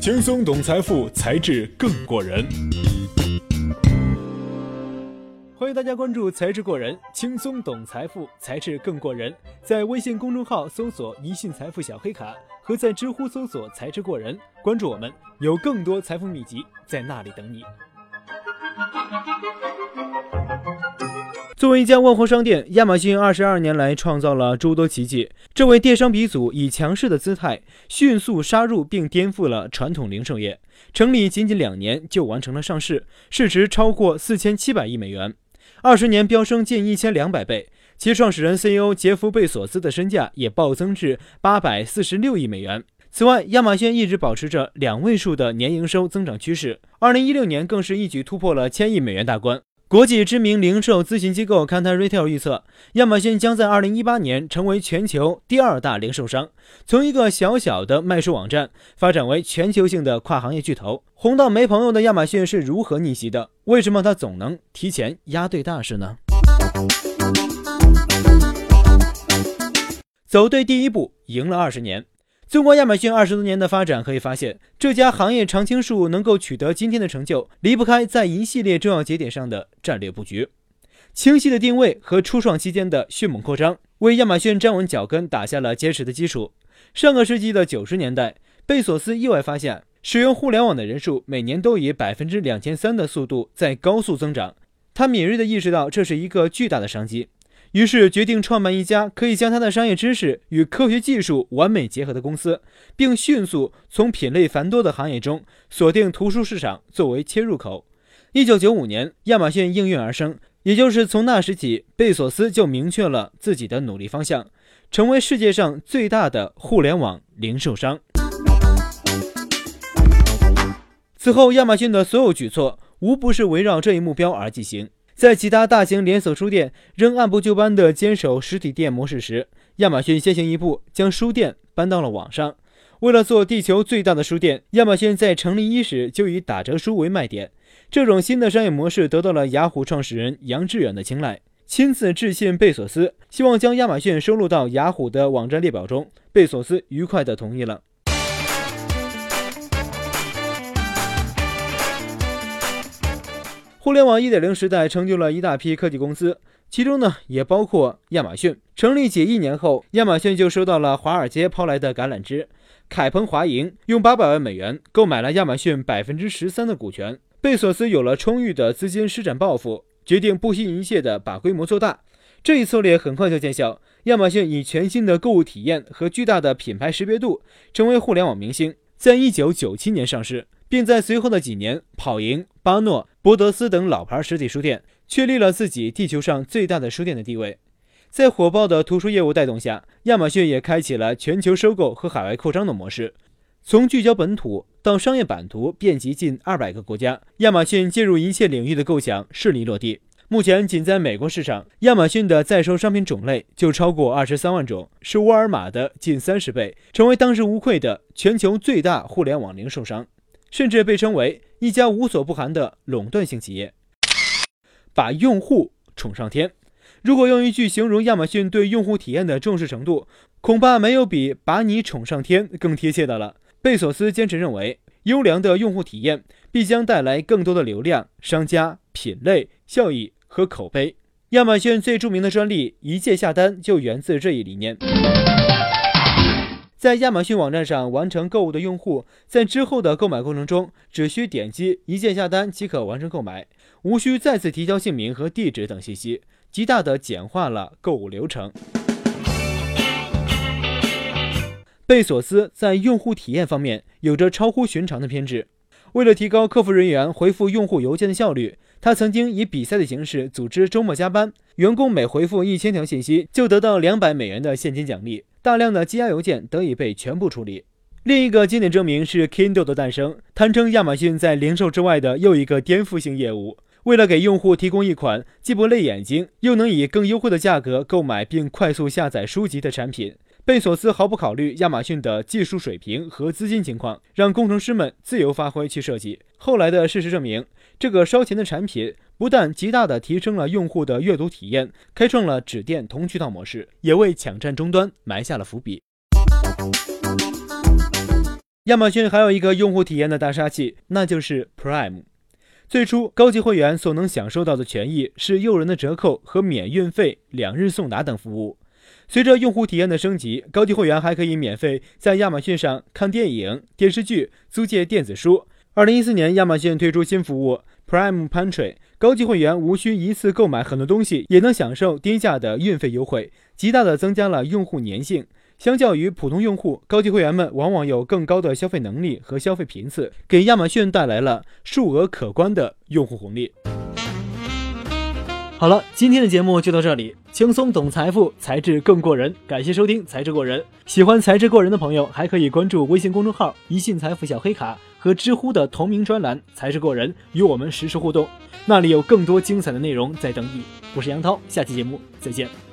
轻松懂财富，才智更过人。欢迎大家关注“才智过人”，轻松懂财富，才智更过人。在微信公众号搜索“一信财富小黑卡”，和在知乎搜索“才智过人”，关注我们，有更多财富秘籍在那里等你。作为一家万货商店，亚马逊二十二年来创造了诸多奇迹。这位电商鼻祖以强势的姿态迅速杀入并颠覆了传统零售业，成立仅仅两年就完成了上市，市值超过四千七百亿美元，二十年飙升近一千两百倍。其创始人 CEO 杰夫·贝索斯的身价也暴增至八百四十六亿美元。此外，亚马逊一直保持着两位数的年营收增长趋势，二零一六年更是一举突破了千亿美元大关。国际知名零售咨询机构 Kantar Retail 预测，亚马逊将在2018年成为全球第二大零售商，从一个小小的卖书网站发展为全球性的跨行业巨头。红到没朋友的亚马逊是如何逆袭的？为什么它总能提前压对大事呢？走对第一步，赢了二十年。纵观亚马逊二十多年的发展，可以发现这家行业常青树能够取得今天的成就，离不开在一系列重要节点上的战略布局、清晰的定位和初创期间的迅猛扩张，为亚马逊站稳脚跟打下了坚实的基础。上个世纪的九十年代，贝索斯意外发现，使用互联网的人数每年都以百分之两千三的速度在高速增长。他敏锐地意识到这是一个巨大的商机。于是决定创办一家可以将他的商业知识与科学技术完美结合的公司，并迅速从品类繁多的行业中锁定图书市场作为切入口。一九九五年，亚马逊应运而生，也就是从那时起，贝索斯就明确了自己的努力方向，成为世界上最大的互联网零售商。此后，亚马逊的所有举措无不是围绕这一目标而进行。在其他大型连锁书店仍按部就班地坚守实体店模式时，亚马逊先行一步将书店搬到了网上。为了做地球最大的书店，亚马逊在成立伊始就以打折书为卖点。这种新的商业模式得到了雅虎创始人杨致远的青睐，亲自致信贝索斯，希望将亚马逊收录到雅虎的网站列表中。贝索斯愉快地同意了。互联网1.0时代成就了一大批科技公司，其中呢也包括亚马逊。成立仅一年后，亚马逊就收到了华尔街抛来的橄榄枝，凯鹏华盈用八百万美元购买了亚马逊百分之十三的股权。贝索斯有了充裕的资金施展抱负，决定不惜一切的把规模做大。这一策略很快就见效，亚马逊以全新的购物体验和巨大的品牌识别度，成为互联网明星。在一九九七年上市。并在随后的几年跑赢巴诺、博德斯等老牌实体书店，确立了自己地球上最大的书店的地位。在火爆的图书业务带动下，亚马逊也开启了全球收购和海外扩张的模式。从聚焦本土到商业版图遍及近二百个国家，亚马逊介入一切领域的构想顺利落地。目前，仅在美国市场，亚马逊的在售商品种类就超过二十三万种，是沃尔玛的近三十倍，成为当之无愧的全球最大互联网零售商。甚至被称为一家无所不含的垄断性企业，把用户宠上天。如果用一句形容亚马逊对用户体验的重视程度，恐怕没有比“把你宠上天”更贴切的了。贝索斯坚持认为，优良的用户体验必将带来更多的流量、商家、品类、效益和口碑。亚马逊最著名的专利“一键下单”就源自这一理念。在亚马逊网站上完成购物的用户，在之后的购买过程中，只需点击一键下单即可完成购买，无需再次提交姓名和地址等信息，极大的简化了购物流程。贝索斯在用户体验方面有着超乎寻常的偏执，为了提高客服人员回复用户邮件的效率，他曾经以比赛的形式组织周末加班，员工每回复一千条信息就得到两百美元的现金奖励。大量的积压邮件得以被全部处理。另一个经典证明是 Kindle 的诞生，堪称亚马逊在零售之外的又一个颠覆性业务。为了给用户提供一款既不累眼睛，又能以更优惠的价格购买并快速下载书籍的产品，贝索斯毫不考虑亚马逊的技术水平和资金情况，让工程师们自由发挥去设计。后来的事实证明，这个烧钱的产品。不但极大地提升了用户的阅读体验，开创了纸电同渠道模式，也为抢占终端埋下了伏笔。亚马逊还有一个用户体验的大杀器，那就是 Prime。最初，高级会员所能享受到的权益是诱人的折扣和免运费、两日送达等服务。随着用户体验的升级，高级会员还可以免费在亚马逊上看电影、电视剧、租借电子书。二零一四年，亚马逊推出新服务 Prime Pantry，高级会员无需一次购买很多东西，也能享受低价的运费优惠，极大的增加了用户粘性。相较于普通用户，高级会员们往往有更高的消费能力和消费频次，给亚马逊带来了数额可观的用户红利。好了，今天的节目就到这里，轻松懂财富，才智更过人。感谢收听《才智过人》，喜欢才智过人的朋友还可以关注微信公众号“一信财富小黑卡”和知乎的同名专栏“才智过人”，与我们实时互动，那里有更多精彩的内容在等你。我是杨涛，下期节目再见。